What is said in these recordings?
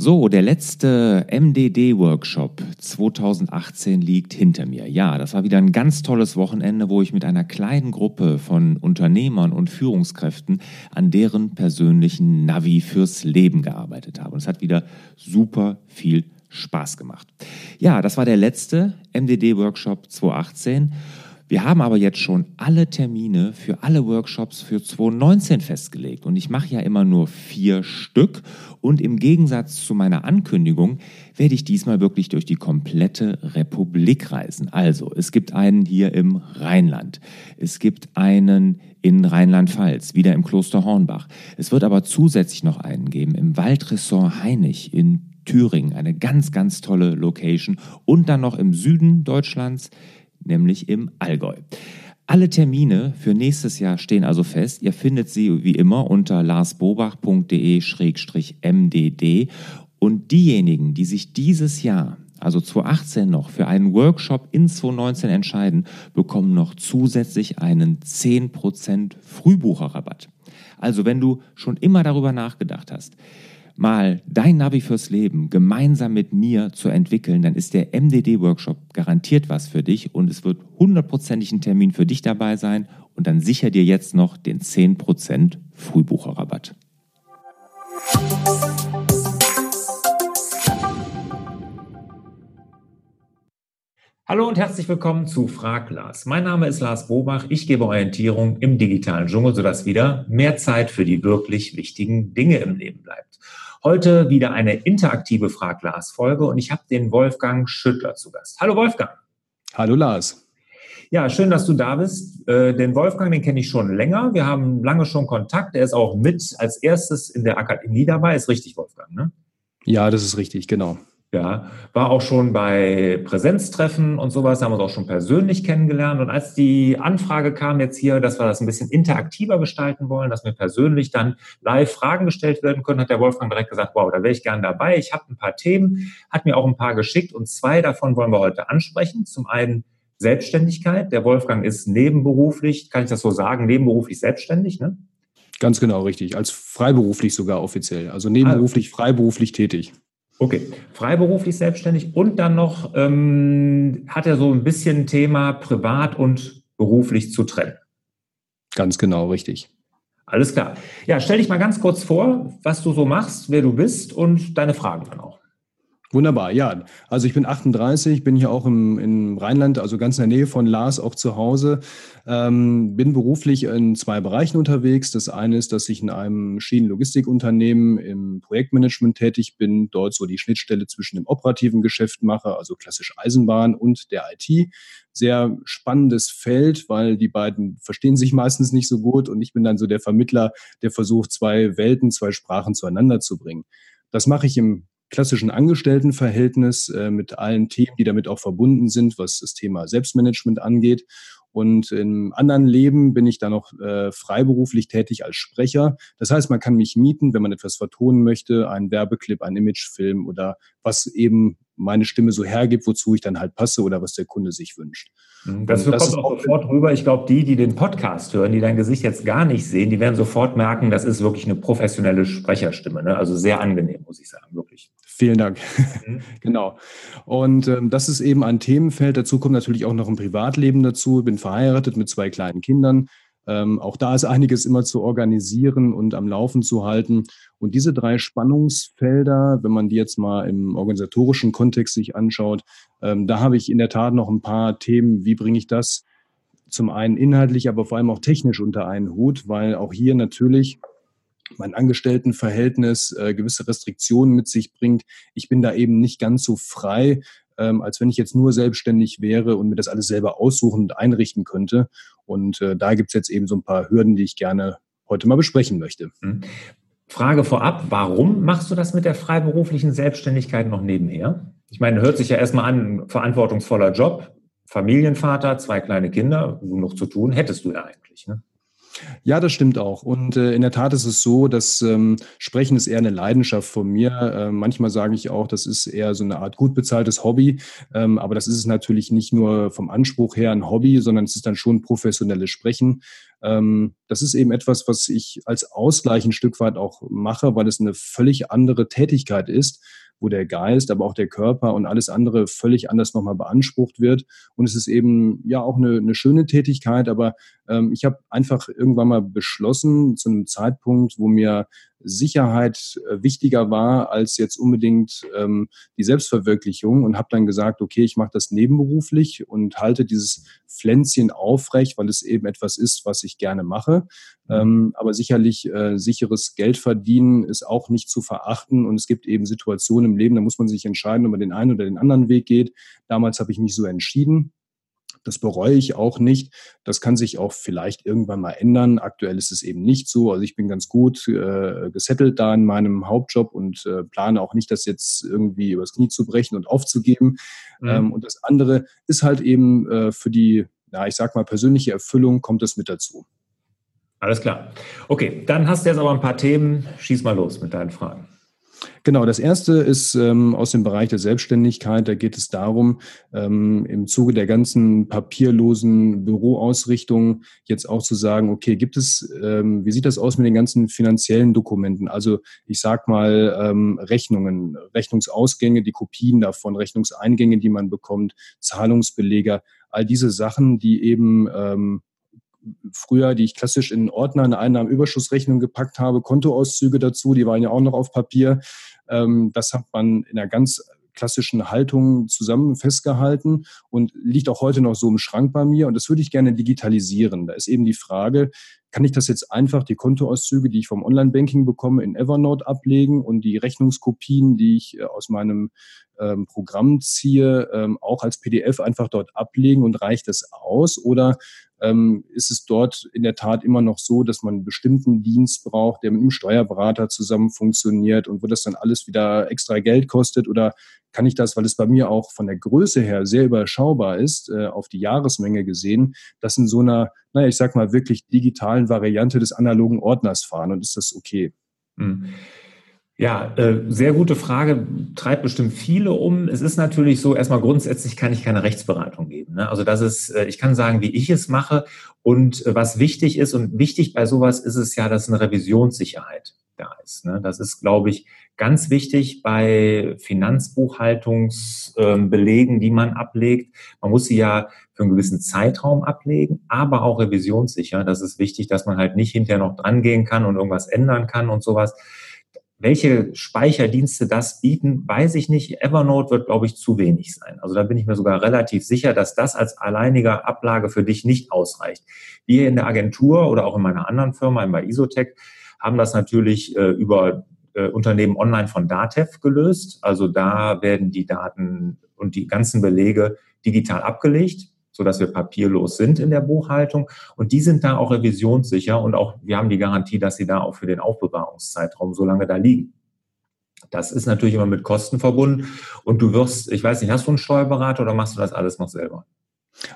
So, der letzte MDD-Workshop 2018 liegt hinter mir. Ja, das war wieder ein ganz tolles Wochenende, wo ich mit einer kleinen Gruppe von Unternehmern und Führungskräften an deren persönlichen Navi fürs Leben gearbeitet habe. Und es hat wieder super viel Spaß gemacht. Ja, das war der letzte MDD-Workshop 2018. Wir haben aber jetzt schon alle Termine für alle Workshops für 2019 festgelegt. Und ich mache ja immer nur vier Stück. Und im Gegensatz zu meiner Ankündigung werde ich diesmal wirklich durch die komplette Republik reisen. Also, es gibt einen hier im Rheinland, es gibt einen in Rheinland-Pfalz, wieder im Kloster Hornbach. Es wird aber zusätzlich noch einen geben im Waldressort Heinig in Thüringen, eine ganz, ganz tolle Location. Und dann noch im Süden Deutschlands nämlich im Allgäu. Alle Termine für nächstes Jahr stehen also fest. Ihr findet sie wie immer unter larsbobach.de-mdd. Und diejenigen, die sich dieses Jahr, also 2018 noch, für einen Workshop in 2019 entscheiden, bekommen noch zusätzlich einen 10% Frühbucherrabatt. Also wenn du schon immer darüber nachgedacht hast, mal dein Navi fürs Leben gemeinsam mit mir zu entwickeln, dann ist der MDD-Workshop garantiert was für dich und es wird hundertprozentig ein Termin für dich dabei sein und dann sicher dir jetzt noch den 10% Frühbucherrabatt. Hallo und herzlich willkommen zu Frag Lars. Mein Name ist Lars Bobach. Ich gebe Orientierung im digitalen Dschungel, sodass wieder mehr Zeit für die wirklich wichtigen Dinge im Leben bleibt. Heute wieder eine interaktive Frag-Lars-Folge und ich habe den Wolfgang Schüttler zu Gast. Hallo Wolfgang. Hallo Lars. Ja, schön, dass du da bist. Äh, den Wolfgang, den kenne ich schon länger. Wir haben lange schon Kontakt. Er ist auch mit als erstes in der Akademie dabei. Ist richtig, Wolfgang, ne? Ja, das ist richtig, genau. Ja, war auch schon bei Präsenztreffen und sowas, haben wir uns auch schon persönlich kennengelernt. Und als die Anfrage kam jetzt hier, dass wir das ein bisschen interaktiver gestalten wollen, dass mir persönlich dann live Fragen gestellt werden können, hat der Wolfgang direkt gesagt, wow, da wäre ich gern dabei. Ich habe ein paar Themen, hat mir auch ein paar geschickt und zwei davon wollen wir heute ansprechen. Zum einen Selbstständigkeit. Der Wolfgang ist nebenberuflich, kann ich das so sagen, nebenberuflich selbstständig, ne? Ganz genau, richtig. Als freiberuflich sogar offiziell. Also nebenberuflich, freiberuflich tätig. Okay, freiberuflich selbstständig und dann noch ähm, hat er so ein bisschen Thema privat und beruflich zu trennen. Ganz genau, richtig. Alles klar. Ja, stell dich mal ganz kurz vor, was du so machst, wer du bist und deine Fragen dann auch. Wunderbar, ja. Also ich bin 38, bin hier auch im, im Rheinland, also ganz in der Nähe von Lars, auch zu Hause. Ähm, bin beruflich in zwei Bereichen unterwegs. Das eine ist, dass ich in einem Schienenlogistikunternehmen im Projektmanagement tätig bin, dort so die Schnittstelle zwischen dem operativen Geschäft mache, also klassisch Eisenbahn und der IT. Sehr spannendes Feld, weil die beiden verstehen sich meistens nicht so gut und ich bin dann so der Vermittler, der versucht, zwei Welten, zwei Sprachen zueinander zu bringen. Das mache ich im klassischen Angestelltenverhältnis äh, mit allen Themen, die damit auch verbunden sind, was das Thema Selbstmanagement angeht. Und im anderen Leben bin ich dann noch äh, freiberuflich tätig als Sprecher. Das heißt, man kann mich mieten, wenn man etwas vertonen möchte, einen Werbeclip, einen Imagefilm oder was eben meine Stimme so hergibt, wozu ich dann halt passe oder was der Kunde sich wünscht. Mhm. Das, das kommt auch sofort rüber. Ich glaube, die, die den Podcast hören, die dein Gesicht jetzt gar nicht sehen, die werden sofort merken, das ist wirklich eine professionelle Sprecherstimme. Ne? Also sehr angenehm, muss ich sagen, wirklich. Vielen Dank. Mhm. genau. Und ähm, das ist eben ein Themenfeld. Dazu kommt natürlich auch noch ein Privatleben dazu. Ich bin verheiratet mit zwei kleinen Kindern. Ähm, auch da ist einiges immer zu organisieren und am Laufen zu halten. Und diese drei Spannungsfelder, wenn man die jetzt mal im organisatorischen Kontext sich anschaut, ähm, da habe ich in der Tat noch ein paar Themen. Wie bringe ich das zum einen inhaltlich, aber vor allem auch technisch unter einen Hut, weil auch hier natürlich mein Angestelltenverhältnis äh, gewisse Restriktionen mit sich bringt. Ich bin da eben nicht ganz so frei, ähm, als wenn ich jetzt nur selbstständig wäre und mir das alles selber aussuchen und einrichten könnte. Und äh, da gibt es jetzt eben so ein paar Hürden, die ich gerne heute mal besprechen möchte. Mhm. Frage vorab, warum machst du das mit der freiberuflichen Selbstständigkeit noch nebenher? Ich meine, hört sich ja erstmal an, verantwortungsvoller Job, Familienvater, zwei kleine Kinder, genug zu tun, hättest du ja eigentlich. Ne? Ja, das stimmt auch. Und äh, in der Tat ist es so, dass ähm, Sprechen ist eher eine Leidenschaft von mir. Äh, manchmal sage ich auch, das ist eher so eine Art gut bezahltes Hobby. Ähm, aber das ist es natürlich nicht nur vom Anspruch her ein Hobby, sondern es ist dann schon professionelles Sprechen. Ähm, das ist eben etwas, was ich als Ausgleich ein Stück weit auch mache, weil es eine völlig andere Tätigkeit ist wo der Geist, aber auch der Körper und alles andere völlig anders nochmal beansprucht wird. Und es ist eben ja auch eine, eine schöne Tätigkeit, aber ähm, ich habe einfach irgendwann mal beschlossen, zu einem Zeitpunkt, wo mir Sicherheit äh, wichtiger war als jetzt unbedingt ähm, die Selbstverwirklichung und habe dann gesagt, okay, ich mache das nebenberuflich und halte dieses Pflänzchen aufrecht, weil es eben etwas ist, was ich gerne mache. Mhm. Ähm, aber sicherlich äh, sicheres Geld verdienen ist auch nicht zu verachten und es gibt eben Situationen im Leben, da muss man sich entscheiden, ob man den einen oder den anderen Weg geht. Damals habe ich mich so entschieden das bereue ich auch nicht. Das kann sich auch vielleicht irgendwann mal ändern. Aktuell ist es eben nicht so. Also ich bin ganz gut äh, gesettelt da in meinem Hauptjob und äh, plane auch nicht, das jetzt irgendwie übers Knie zu brechen und aufzugeben. Mhm. Ähm, und das andere ist halt eben äh, für die, ja, ich sag mal, persönliche Erfüllung kommt es mit dazu. Alles klar. Okay, dann hast du jetzt aber ein paar Themen. Schieß mal los mit deinen Fragen. Genau, das erste ist ähm, aus dem Bereich der Selbstständigkeit. Da geht es darum, ähm, im Zuge der ganzen papierlosen Büroausrichtung jetzt auch zu sagen, okay, gibt es, ähm, wie sieht das aus mit den ganzen finanziellen Dokumenten? Also ich sag mal ähm, Rechnungen, Rechnungsausgänge, die Kopien davon, Rechnungseingänge, die man bekommt, Zahlungsbeleger, all diese Sachen, die eben ähm, früher, die ich klassisch in Ordner, eine Einnahmenüberschussrechnung gepackt habe, Kontoauszüge dazu, die waren ja auch noch auf Papier. Ähm, das hat man in einer ganz klassischen Haltung zusammen festgehalten und liegt auch heute noch so im Schrank bei mir. Und das würde ich gerne digitalisieren. Da ist eben die Frage, kann ich das jetzt einfach, die Kontoauszüge, die ich vom Online-Banking bekomme, in Evernote ablegen und die Rechnungskopien, die ich äh, aus meinem ähm, Programm ziehe, ähm, auch als PDF einfach dort ablegen und reicht das aus? Oder ähm, ist es dort in der Tat immer noch so, dass man einen bestimmten Dienst braucht, der mit einem Steuerberater zusammen funktioniert und wo das dann alles wieder extra Geld kostet? Oder kann ich das, weil es bei mir auch von der Größe her sehr überschaubar ist, äh, auf die Jahresmenge gesehen, das in so einer, naja, ich sag mal, wirklich digitalen Variante des analogen Ordners fahren und ist das okay? Mhm. Ja, äh, sehr gute Frage, treibt bestimmt viele um. Es ist natürlich so, erstmal grundsätzlich kann ich keine Rechtsberatung geben. Ne? Also das ist, äh, ich kann sagen, wie ich es mache und äh, was wichtig ist und wichtig bei sowas ist es ja, dass eine Revisionssicherheit da ist. Ne? Das ist, glaube ich, ganz wichtig bei Finanzbuchhaltungsbelegen, ähm, die man ablegt. Man muss sie ja für einen gewissen Zeitraum ablegen, aber auch revisionssicher. Das ist wichtig, dass man halt nicht hinterher noch drangehen kann und irgendwas ändern kann und sowas. Welche Speicherdienste das bieten, weiß ich nicht. Evernote wird, glaube ich, zu wenig sein. Also da bin ich mir sogar relativ sicher, dass das als alleiniger Ablage für dich nicht ausreicht. Wir in der Agentur oder auch in meiner anderen Firma, bei Isotech, haben das natürlich äh, über äh, Unternehmen online von Datev gelöst. Also da werden die Daten und die ganzen Belege digital abgelegt sodass wir papierlos sind in der Buchhaltung. Und die sind da auch revisionssicher und auch wir haben die Garantie, dass sie da auch für den Aufbewahrungszeitraum so lange da liegen. Das ist natürlich immer mit Kosten verbunden. Und du wirst, ich weiß nicht, hast du einen Steuerberater oder machst du das alles noch selber?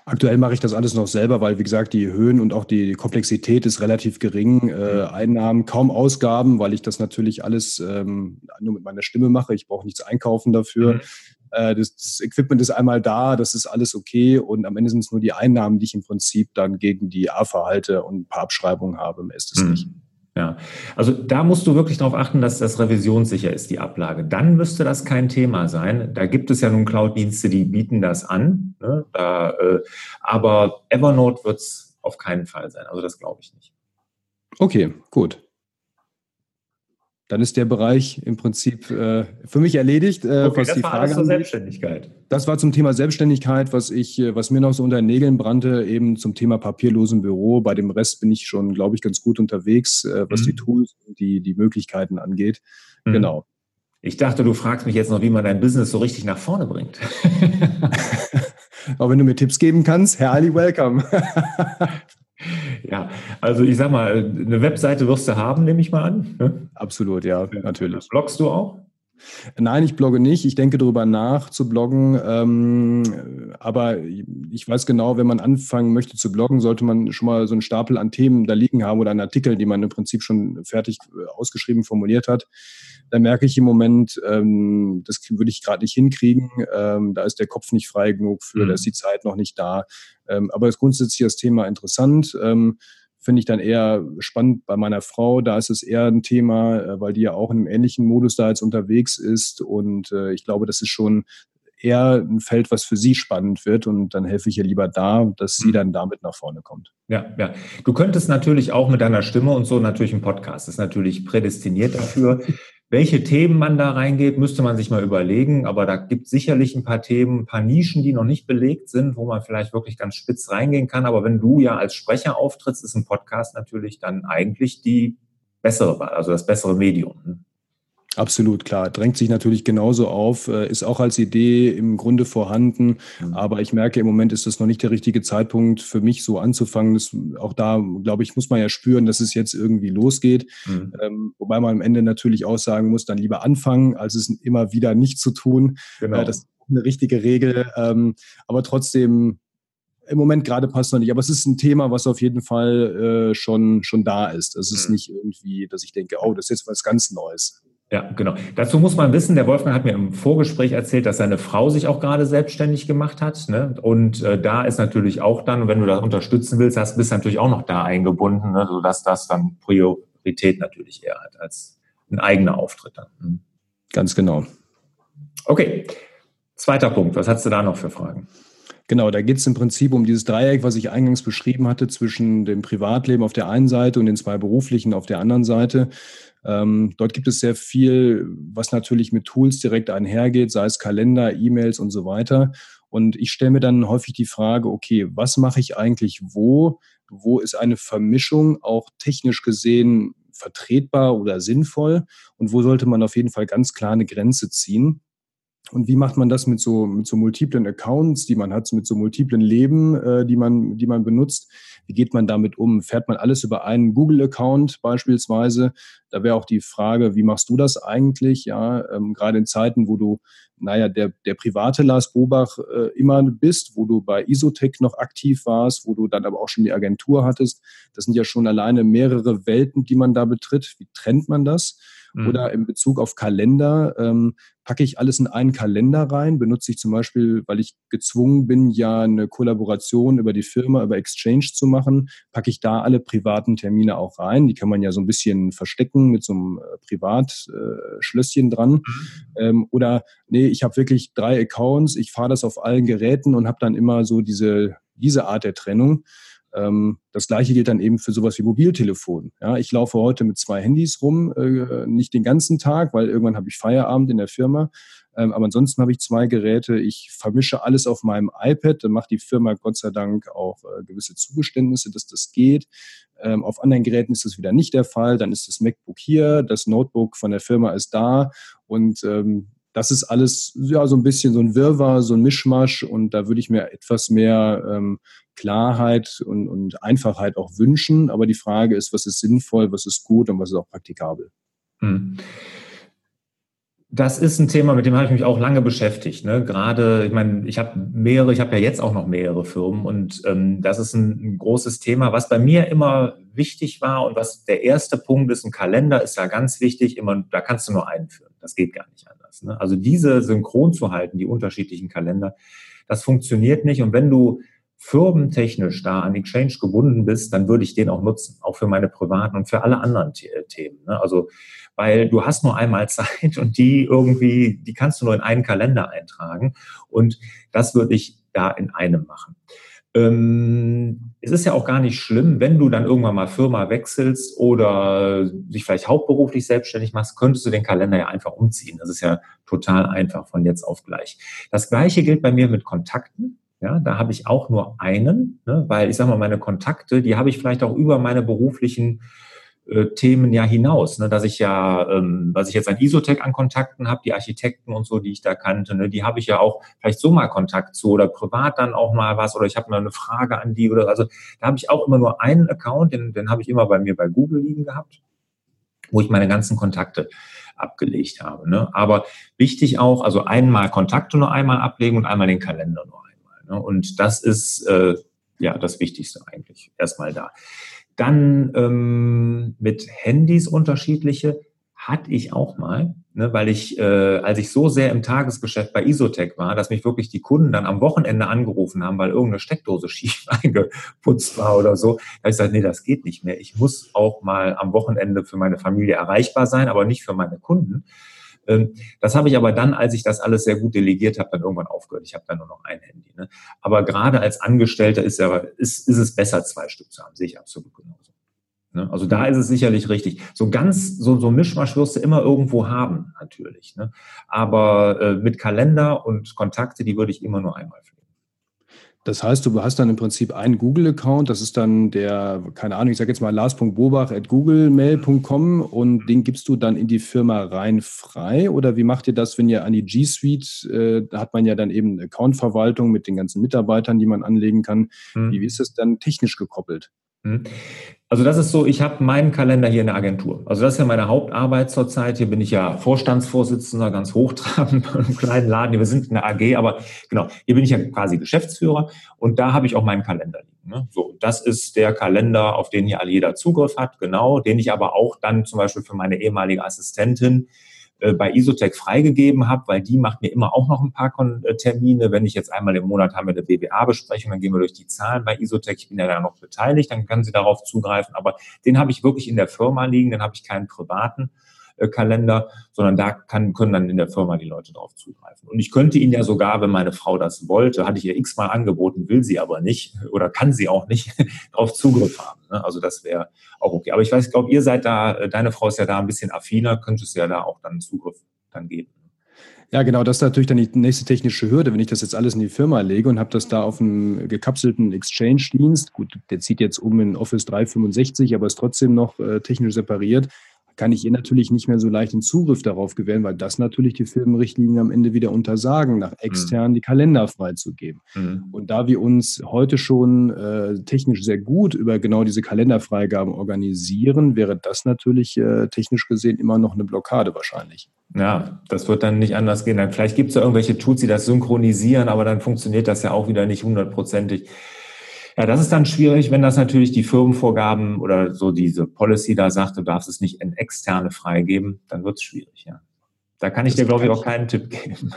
Aktuell mache ich das alles noch selber, weil, wie gesagt, die Höhen und auch die Komplexität ist relativ gering. Äh, mhm. Einnahmen, kaum Ausgaben, weil ich das natürlich alles ähm, nur mit meiner Stimme mache. Ich brauche nichts einkaufen dafür. Äh, das, das, Equipment ist einmal da, das ist alles okay und am Ende sind es nur die Einnahmen, die ich im Prinzip dann gegen die AFA halte und ein paar Abschreibungen habe. Mehr ist es mhm. nicht. Ja, also da musst du wirklich darauf achten, dass das revisionssicher ist, die Ablage. Dann müsste das kein Thema sein. Da gibt es ja nun Cloud-Dienste, die bieten das an. Ne? Da, äh, aber Evernote wird es auf keinen Fall sein. Also das glaube ich nicht. Okay, gut dann ist der Bereich im Prinzip äh, für mich erledigt. Äh, okay, was das die Frage war zur Selbstständigkeit. Das war zum Thema Selbstständigkeit, was ich, äh, was mir noch so unter den Nägeln brannte, eben zum Thema papierlosen Büro. Bei dem Rest bin ich schon, glaube ich, ganz gut unterwegs, äh, was mhm. die Tools und die, die Möglichkeiten angeht. Mhm. Genau. Ich dachte, du fragst mich jetzt noch, wie man dein Business so richtig nach vorne bringt. Aber wenn du mir Tipps geben kannst, herrlich welcome. Ja, also ich sag mal, eine Webseite wirst du haben, nehme ich mal an. Ne? Absolut, ja, natürlich. Bloggst du auch? Nein, ich blogge nicht. Ich denke darüber nach zu bloggen. Ähm, aber ich weiß genau, wenn man anfangen möchte zu bloggen, sollte man schon mal so einen Stapel an Themen da liegen haben oder einen Artikel, die man im Prinzip schon fertig äh, ausgeschrieben formuliert hat. Da merke ich im Moment, ähm, das würde ich gerade nicht hinkriegen. Ähm, da ist der Kopf nicht frei genug für, mhm. da ist die Zeit noch nicht da. Ähm, aber ist grundsätzlich das Thema interessant. Finde ich dann eher spannend bei meiner Frau. Da ist es eher ein Thema, äh, weil die ja auch in einem ähnlichen Modus da jetzt unterwegs ist. Und äh, ich glaube, das ist schon eher ein Feld, was für sie spannend wird. Und dann helfe ich ihr lieber da, dass sie mhm. dann damit nach vorne kommt. Ja, ja. Du könntest natürlich auch mit deiner Stimme und so natürlich ein Podcast, das ist natürlich prädestiniert dafür. Welche Themen man da reingeht, müsste man sich mal überlegen. Aber da gibt sicherlich ein paar Themen, ein paar Nischen, die noch nicht belegt sind, wo man vielleicht wirklich ganz spitz reingehen kann. Aber wenn du ja als Sprecher auftrittst, ist ein Podcast natürlich dann eigentlich die bessere Wahl, also das bessere Medium. Absolut, klar. Drängt sich natürlich genauso auf, äh, ist auch als Idee im Grunde vorhanden. Mhm. Aber ich merke, im Moment ist das noch nicht der richtige Zeitpunkt für mich so anzufangen. Das, auch da, glaube ich, muss man ja spüren, dass es jetzt irgendwie losgeht. Mhm. Ähm, wobei man am Ende natürlich auch sagen muss, dann lieber anfangen, als es immer wieder nicht zu tun. Genau. Äh, das ist eine richtige Regel. Ähm, aber trotzdem, im Moment gerade passt noch nicht, aber es ist ein Thema, was auf jeden Fall äh, schon, schon da ist. Es ist mhm. nicht irgendwie, dass ich denke, oh, das ist jetzt was ganz Neues. Ja, genau. Dazu muss man wissen, der Wolfgang hat mir im Vorgespräch erzählt, dass seine Frau sich auch gerade selbstständig gemacht hat. Ne? Und äh, da ist natürlich auch dann, wenn du das unterstützen willst, hast, bist du natürlich auch noch da eingebunden, ne? sodass das dann Priorität natürlich eher hat als ein eigener Auftritt. Dann. Mhm. Ganz genau. Okay, zweiter Punkt. Was hast du da noch für Fragen? Genau, da geht es im Prinzip um dieses Dreieck, was ich eingangs beschrieben hatte, zwischen dem Privatleben auf der einen Seite und den zwei beruflichen auf der anderen Seite. Ähm, dort gibt es sehr viel, was natürlich mit Tools direkt einhergeht, sei es Kalender, E-Mails und so weiter. Und ich stelle mir dann häufig die Frage, okay, was mache ich eigentlich wo? Wo ist eine Vermischung auch technisch gesehen vertretbar oder sinnvoll? Und wo sollte man auf jeden Fall ganz klar eine Grenze ziehen? Und wie macht man das mit so, mit so multiplen Accounts, die man hat, mit so multiplen Leben, äh, die, man, die man benutzt? Wie geht man damit um? Fährt man alles über einen Google-Account beispielsweise? Da wäre auch die Frage, wie machst du das eigentlich? Ja, ähm, gerade in Zeiten, wo du, naja, der, der private Lars Bobach äh, immer bist, wo du bei Isotech noch aktiv warst, wo du dann aber auch schon die Agentur hattest. Das sind ja schon alleine mehrere Welten, die man da betritt. Wie trennt man das? Mhm. Oder in Bezug auf Kalender, ähm, packe ich alles in einen Kalender rein, benutze ich zum Beispiel, weil ich gezwungen bin, ja eine Kollaboration über die Firma, über Exchange zu machen, packe ich da alle privaten Termine auch rein. Die kann man ja so ein bisschen verstecken mit so einem äh, Privatschlösschen äh, dran. Mhm. Ähm, oder nee, ich habe wirklich drei Accounts, ich fahre das auf allen Geräten und habe dann immer so diese, diese Art der Trennung. Ähm, das gleiche gilt dann eben für sowas wie Mobiltelefon. Ja, ich laufe heute mit zwei Handys rum, äh, nicht den ganzen Tag, weil irgendwann habe ich Feierabend in der Firma. Ähm, aber ansonsten habe ich zwei Geräte. Ich vermische alles auf meinem iPad. Dann macht die Firma Gott sei Dank auch äh, gewisse Zugeständnisse, dass das geht. Ähm, auf anderen Geräten ist das wieder nicht der Fall. Dann ist das MacBook hier, das Notebook von der Firma ist da und ähm, das ist alles ja so ein bisschen so ein Wirrwarr, so ein Mischmasch und da würde ich mir etwas mehr ähm, Klarheit und, und Einfachheit auch wünschen. Aber die Frage ist, was ist sinnvoll, was ist gut und was ist auch praktikabel. Hm. Das ist ein Thema, mit dem habe ich mich auch lange beschäftigt. Ne? Gerade, ich meine, ich habe mehrere, ich habe ja jetzt auch noch mehrere Firmen und ähm, das ist ein, ein, großes Thema, was bei mir immer wichtig war und was der erste Punkt ist, ein Kalender ist da ganz wichtig, immer, da kannst du nur einen führen. Das geht gar nicht anders. Ne? Also diese synchron zu halten, die unterschiedlichen Kalender, das funktioniert nicht. Und wenn du firmentechnisch da an Exchange gebunden bist, dann würde ich den auch nutzen, auch für meine privaten und für alle anderen Themen. Ne? Also, weil du hast nur einmal Zeit und die irgendwie, die kannst du nur in einen Kalender eintragen und das würde ich da in einem machen. Ähm, es ist ja auch gar nicht schlimm, wenn du dann irgendwann mal Firma wechselst oder dich vielleicht hauptberuflich selbstständig machst, könntest du den Kalender ja einfach umziehen. Das ist ja total einfach von jetzt auf gleich. Das gleiche gilt bei mir mit Kontakten. Ja, da habe ich auch nur einen, ne, weil ich sage mal, meine Kontakte, die habe ich vielleicht auch über meine beruflichen äh, Themen ja hinaus, ne, dass ich ja, ähm, was ich jetzt an Isotech an Kontakten habe, die Architekten und so, die ich da kannte, ne, die habe ich ja auch vielleicht so mal Kontakt zu oder privat dann auch mal was oder ich habe mal eine Frage an die oder also da habe ich auch immer nur einen Account, den, den habe ich immer bei mir bei Google liegen gehabt, wo ich meine ganzen Kontakte abgelegt habe. Ne? Aber wichtig auch, also einmal Kontakte nur einmal ablegen und einmal den Kalender nur? Und das ist äh, ja das Wichtigste eigentlich erstmal da. Dann ähm, mit Handys unterschiedliche. hatte ich auch mal, ne, weil ich, äh, als ich so sehr im Tagesgeschäft bei Isotech war, dass mich wirklich die Kunden dann am Wochenende angerufen haben, weil irgendeine Steckdose schief eingeputzt war oder so. Da habe ich gesagt, nee, das geht nicht mehr. Ich muss auch mal am Wochenende für meine Familie erreichbar sein, aber nicht für meine Kunden. Ähm, das habe ich aber dann, als ich das alles sehr gut delegiert habe, dann irgendwann aufgehört. Ich habe dann nur noch ein Handy. Ne? Aber gerade als Angestellter ist, ja, ist, ist es besser, zwei Stück zu haben, sehe ich absolut genauso. Ne? Also da ist es sicherlich richtig. So ganz, so, so Mischmasch wirst du immer irgendwo haben, natürlich. Ne? Aber äh, mit Kalender und Kontakte, die würde ich immer nur einmal pflegen. Das heißt, du hast dann im Prinzip einen Google-Account, das ist dann der, keine Ahnung, ich sage jetzt mal lars.bobach.googlemail.com und den gibst du dann in die Firma rein frei oder wie macht ihr das, wenn ihr an die G Suite, äh, da hat man ja dann eben Accountverwaltung mit den ganzen Mitarbeitern, die man anlegen kann. Hm. Wie ist das dann technisch gekoppelt? Also das ist so, ich habe meinen Kalender hier in der Agentur. Also das ist ja meine Hauptarbeit zurzeit. Hier bin ich ja Vorstandsvorsitzender, ganz hochtrabend bei einem kleinen Laden. Wir sind eine AG, aber genau, hier bin ich ja quasi Geschäftsführer und da habe ich auch meinen Kalender liegen. Ne? So, das ist der Kalender, auf den hier jeder Zugriff hat, genau, den ich aber auch dann zum Beispiel für meine ehemalige Assistentin äh, bei Isotech freigegeben habe, weil die macht mir immer auch noch ein paar äh, Termine. Wenn ich jetzt einmal im Monat haben wir eine BBA-Besprechung, dann gehen wir durch die Zahlen bei Isotech. Ich bin ja da noch beteiligt, dann kann sie darauf zugreifen. Aber den habe ich wirklich in der Firma liegen, den habe ich keinen privaten. Äh, Kalender, sondern da kann, können dann in der Firma die Leute darauf zugreifen. Und ich könnte ihn ja sogar, wenn meine Frau das wollte, hatte ich ihr x-mal angeboten, will sie aber nicht oder kann sie auch nicht, darauf Zugriff haben. Ne? Also das wäre auch okay. Aber ich weiß, ich glaube, ihr seid da, äh, deine Frau ist ja da ein bisschen affiner, könntest ja da auch dann Zugriff dann geben. Ja, genau, das ist natürlich dann die nächste technische Hürde, wenn ich das jetzt alles in die Firma lege und habe das da auf einem gekapselten Exchange-Dienst. Gut, der zieht jetzt um in Office 365, aber ist trotzdem noch äh, technisch separiert kann ich ihr natürlich nicht mehr so leicht den Zugriff darauf gewähren, weil das natürlich die Firmenrichtlinien am Ende wieder untersagen, nach extern mhm. die Kalender freizugeben. Mhm. Und da wir uns heute schon äh, technisch sehr gut über genau diese Kalenderfreigaben organisieren, wäre das natürlich äh, technisch gesehen immer noch eine Blockade wahrscheinlich. Ja, das wird dann nicht anders gehen. Dann vielleicht gibt es ja irgendwelche Tools, die das synchronisieren, aber dann funktioniert das ja auch wieder nicht hundertprozentig. Ja, das ist dann schwierig, wenn das natürlich die Firmenvorgaben oder so diese Policy da sagt, du darfst es nicht in externe freigeben, dann wird es schwierig, ja. Da kann ich das dir, glaube ich, auch keinen Tipp geben.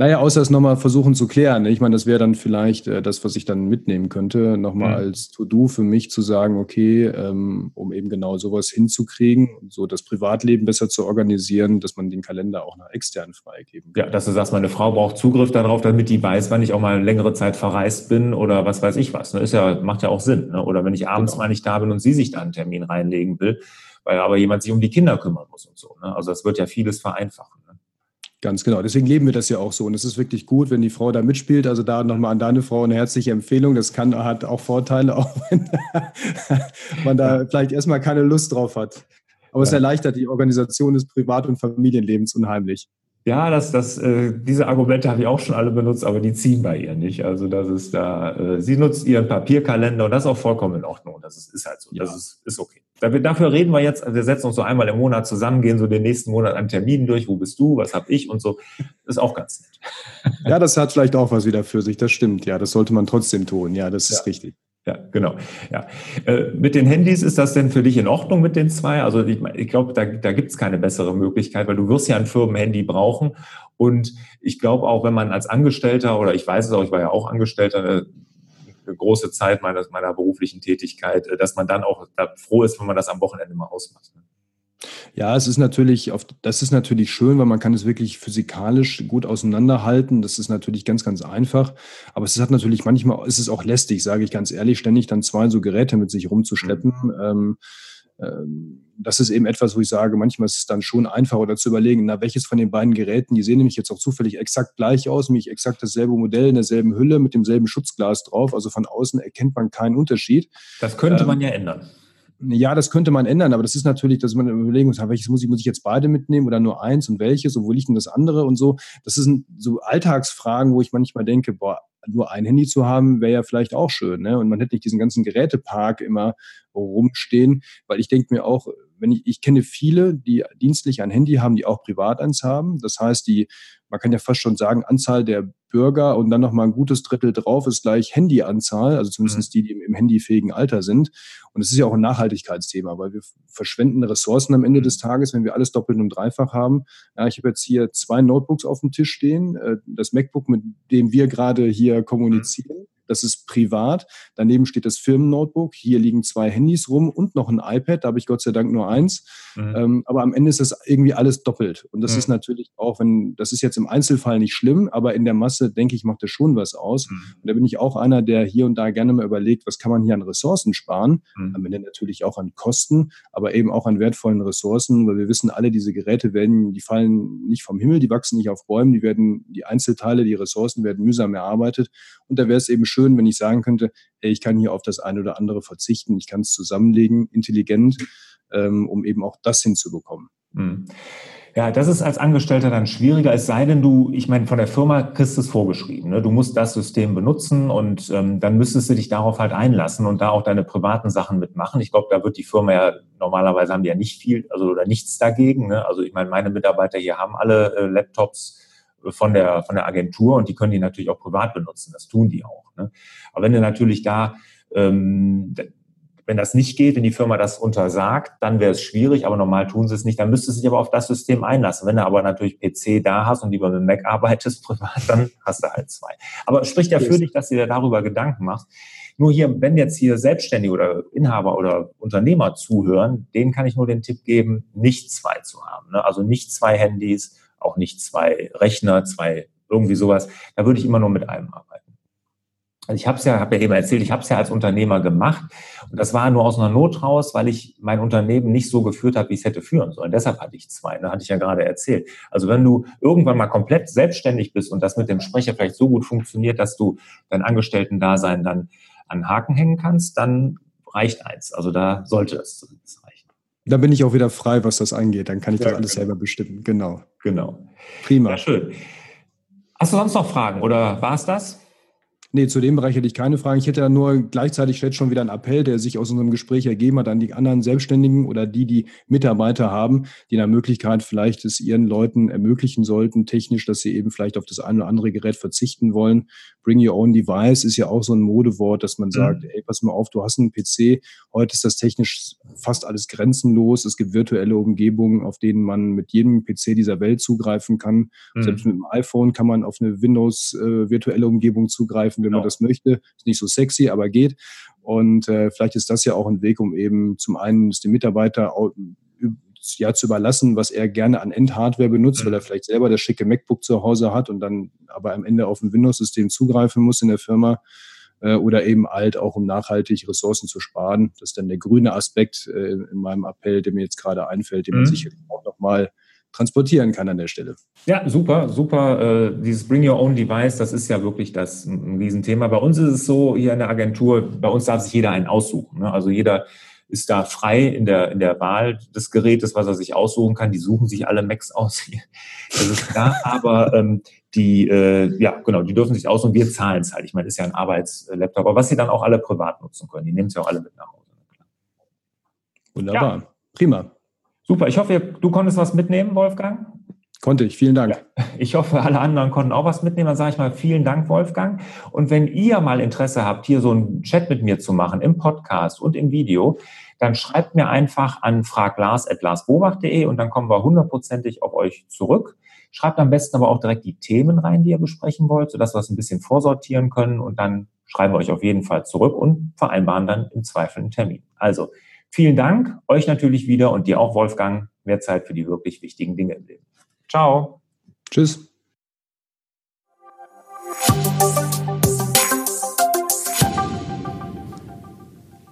Naja, außer es nochmal versuchen zu klären. Ich meine, das wäre dann vielleicht äh, das, was ich dann mitnehmen könnte, nochmal mhm. als To-Do für mich zu sagen, okay, ähm, um eben genau sowas hinzukriegen, so das Privatleben besser zu organisieren, dass man den Kalender auch nach extern freigeben kann. Ja, dass du sagst, meine Frau braucht Zugriff darauf, damit die weiß, wann ich auch mal längere Zeit verreist bin oder was weiß ich was. Ne? Ist ja, macht ja auch Sinn. Ne? Oder wenn ich abends genau. mal nicht da bin und sie sich da einen Termin reinlegen will, weil aber jemand sich um die Kinder kümmern muss und so. Ne? Also das wird ja vieles vereinfachen. Ganz genau. Deswegen leben wir das ja auch so. Und es ist wirklich gut, wenn die Frau da mitspielt. Also da nochmal an deine Frau eine herzliche Empfehlung. Das kann, hat auch Vorteile, auch wenn man da vielleicht erstmal keine Lust drauf hat. Aber ja. es erleichtert die Organisation des Privat- und Familienlebens unheimlich. Ja, das, das, äh, diese Argumente habe ich auch schon alle benutzt, aber die ziehen bei ihr nicht. Also das ist da, äh, sie nutzt ihren Papierkalender und das ist auch vollkommen in Ordnung. Das ist, ist halt so. Ja. Das ist, ist okay. Dafür reden wir jetzt, wir setzen uns so einmal im Monat zusammen, gehen so den nächsten Monat an Terminen durch, wo bist du, was habe ich und so. Ist auch ganz nett. Ja, das hat vielleicht auch was wieder für sich, das stimmt. Ja, das sollte man trotzdem tun. Ja, das ist richtig. Ja, genau. Ja. Äh, mit den Handys ist das denn für dich in Ordnung mit den zwei? Also ich, ich glaube, da, da gibt es keine bessere Möglichkeit, weil du wirst ja ein Firmenhandy brauchen. Und ich glaube auch, wenn man als Angestellter oder ich weiß es auch, ich war ja auch Angestellter eine, eine große Zeit meiner, meiner beruflichen Tätigkeit, äh, dass man dann auch da froh ist, wenn man das am Wochenende mal ausmacht. Ja, es ist natürlich, auf, das ist natürlich schön, weil man kann es wirklich physikalisch gut auseinanderhalten. Das ist natürlich ganz, ganz einfach. Aber es hat natürlich manchmal, ist es auch lästig, sage ich ganz ehrlich, ständig dann zwei so Geräte mit sich rumzuschleppen. Mhm. Ähm, ähm, das ist eben etwas, wo ich sage, manchmal ist es dann schon einfacher oder zu überlegen, na, welches von den beiden Geräten, die sehen nämlich jetzt auch zufällig exakt gleich aus, nämlich exakt dasselbe Modell in derselben Hülle mit demselben Schutzglas drauf. Also von außen erkennt man keinen Unterschied. Das könnte ähm, man ja ändern. Ja, das könnte man ändern, aber das ist natürlich, dass man überlegen muss, welches muss ich, muss ich jetzt beide mitnehmen oder nur eins und welches und wo liegt denn das andere und so. Das sind so Alltagsfragen, wo ich manchmal denke, boah, nur ein Handy zu haben, wäre ja vielleicht auch schön. Ne? Und man hätte nicht diesen ganzen Gerätepark immer rumstehen, weil ich denke mir auch, wenn ich, ich kenne viele, die dienstlich ein Handy haben, die auch privat eins haben. Das heißt, die, man kann ja fast schon sagen, Anzahl der Bürger und dann nochmal ein gutes Drittel drauf ist gleich Handyanzahl, also zumindest mhm. die, die im, im handyfähigen Alter sind. Und es ist ja auch ein Nachhaltigkeitsthema, weil wir verschwenden Ressourcen am Ende mhm. des Tages, wenn wir alles doppelt und dreifach haben. Ja, ich habe jetzt hier zwei Notebooks auf dem Tisch stehen. Äh, das MacBook, mit dem wir gerade hier kommunizieren das ist privat. Daneben steht das Firmennotebook. Hier liegen zwei Handys rum und noch ein iPad. Da habe ich Gott sei Dank nur eins. Mhm. Ähm, aber am Ende ist das irgendwie alles doppelt. Und das mhm. ist natürlich auch, wenn, das ist jetzt im Einzelfall nicht schlimm, aber in der Masse, denke ich, macht das schon was aus. Mhm. Und da bin ich auch einer, der hier und da gerne mal überlegt, was kann man hier an Ressourcen sparen? Mhm. Am Ende natürlich auch an Kosten, aber eben auch an wertvollen Ressourcen, weil wir wissen alle, diese Geräte werden, die fallen nicht vom Himmel, die wachsen nicht auf Bäumen, die werden, die Einzelteile, die Ressourcen werden mühsam erarbeitet. Und da wäre es eben schön, schön, wenn ich sagen könnte, ey, ich kann hier auf das eine oder andere verzichten, ich kann es zusammenlegen, intelligent, ähm, um eben auch das hinzubekommen. Mhm. Ja, das ist als Angestellter dann schwieriger, es sei denn, du, ich meine, von der Firma kriegst du es vorgeschrieben. Ne? Du musst das System benutzen und ähm, dann müsstest du dich darauf halt einlassen und da auch deine privaten Sachen mitmachen. Ich glaube, da wird die Firma ja, normalerweise haben die ja nicht viel, also oder nichts dagegen. Ne? Also ich meine, meine Mitarbeiter hier haben alle äh, Laptops von der, von der Agentur und die können die natürlich auch privat benutzen. Das tun die auch. Ne? Aber wenn du natürlich da, ähm, wenn das nicht geht, wenn die Firma das untersagt, dann wäre es schwierig, aber normal tun sie es nicht. Dann müsstest du dich aber auf das System einlassen. Wenn du aber natürlich PC da hast und lieber mit Mac arbeitest privat, dann hast du halt zwei. Aber es spricht ja für dich, dass du dir darüber Gedanken machst. Nur hier, wenn jetzt hier Selbstständige oder Inhaber oder Unternehmer zuhören, denen kann ich nur den Tipp geben, nicht zwei zu haben. Ne? Also nicht zwei Handys, auch nicht zwei Rechner, zwei irgendwie sowas. Da würde ich immer nur mit einem arbeiten. Also ich habe es ja, habe ja eben erzählt, ich habe es ja als Unternehmer gemacht und das war nur aus einer Not raus, weil ich mein Unternehmen nicht so geführt habe, wie ich es hätte führen sollen. Deshalb hatte ich zwei, da hatte ich ja gerade erzählt. Also wenn du irgendwann mal komplett selbstständig bist und das mit dem Sprecher vielleicht so gut funktioniert, dass du dein Angestellten-Dasein dann an Haken hängen kannst, dann reicht eins. Also da sollte es zumindest reichen. Da bin ich auch wieder frei, was das angeht. Dann kann ich ja, das alles genau. selber bestimmen. Genau. Genau. Prima. Ja, schön. Hast du sonst noch Fragen oder war es das? Nee, zu dem Bereich hätte ich keine Fragen. Ich hätte da nur gleichzeitig jetzt schon wieder einen Appell, der sich aus unserem Gespräch ergeben hat an die anderen Selbstständigen oder die, die Mitarbeiter haben, die in der Möglichkeit vielleicht es ihren Leuten ermöglichen sollten, technisch, dass sie eben vielleicht auf das eine oder andere Gerät verzichten wollen. Bring your own device ist ja auch so ein Modewort, dass man sagt, mhm. ey, pass mal auf, du hast einen PC. Heute ist das technisch fast alles grenzenlos. Es gibt virtuelle Umgebungen, auf denen man mit jedem PC dieser Welt zugreifen kann. Mhm. Selbst mit dem iPhone kann man auf eine Windows äh, virtuelle Umgebung zugreifen wenn genau. man das möchte. Ist nicht so sexy, aber geht. Und äh, vielleicht ist das ja auch ein Weg, um eben zum einen den Mitarbeiter ja zu überlassen, was er gerne an Endhardware benutzt, mhm. weil er vielleicht selber das schicke MacBook zu Hause hat und dann aber am Ende auf ein Windows-System zugreifen muss in der Firma äh, oder eben alt auch um nachhaltig Ressourcen zu sparen. Das ist dann der grüne Aspekt äh, in meinem Appell, der mir jetzt gerade einfällt, den mhm. man sicherlich auch nochmal transportieren kann an der Stelle. Ja, super, super. Äh, dieses Bring Your Own Device, das ist ja wirklich das ein Riesenthema. Bei uns ist es so hier in der Agentur, bei uns darf sich jeder einen aussuchen. Ne? Also jeder ist da frei in der, in der Wahl des Gerätes, was er sich aussuchen kann. Die suchen sich alle Macs aus. Das ist klar, aber ähm, die, äh, ja, genau, die dürfen sich aussuchen. Wir zahlen es halt. Ich meine, das ist ja ein Arbeitslaptop, aber was sie dann auch alle privat nutzen können. Die nehmen es ja auch alle mit nach Hause. Wunderbar. Ja. Prima. Super, ich hoffe, du konntest was mitnehmen, Wolfgang. Konnte ich, vielen Dank. Ja, ich hoffe, alle anderen konnten auch was mitnehmen. Dann sage ich mal vielen Dank, Wolfgang. Und wenn ihr mal Interesse habt, hier so einen Chat mit mir zu machen, im Podcast und im Video, dann schreibt mir einfach an fraglars.larsbobach.de und dann kommen wir hundertprozentig auf euch zurück. Schreibt am besten aber auch direkt die Themen rein, die ihr besprechen wollt, sodass wir es ein bisschen vorsortieren können und dann schreiben wir euch auf jeden Fall zurück und vereinbaren dann im Zweifel einen Termin. Also Vielen Dank, euch natürlich wieder und dir auch, Wolfgang. Mehr Zeit für die wirklich wichtigen Dinge im Leben. Ciao. Tschüss.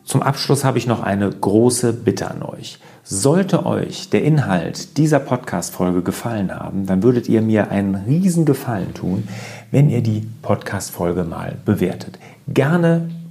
Zum Abschluss habe ich noch eine große Bitte an euch. Sollte euch der Inhalt dieser Podcast-Folge gefallen haben, dann würdet ihr mir einen riesen Gefallen tun, wenn ihr die Podcast-Folge mal bewertet. Gerne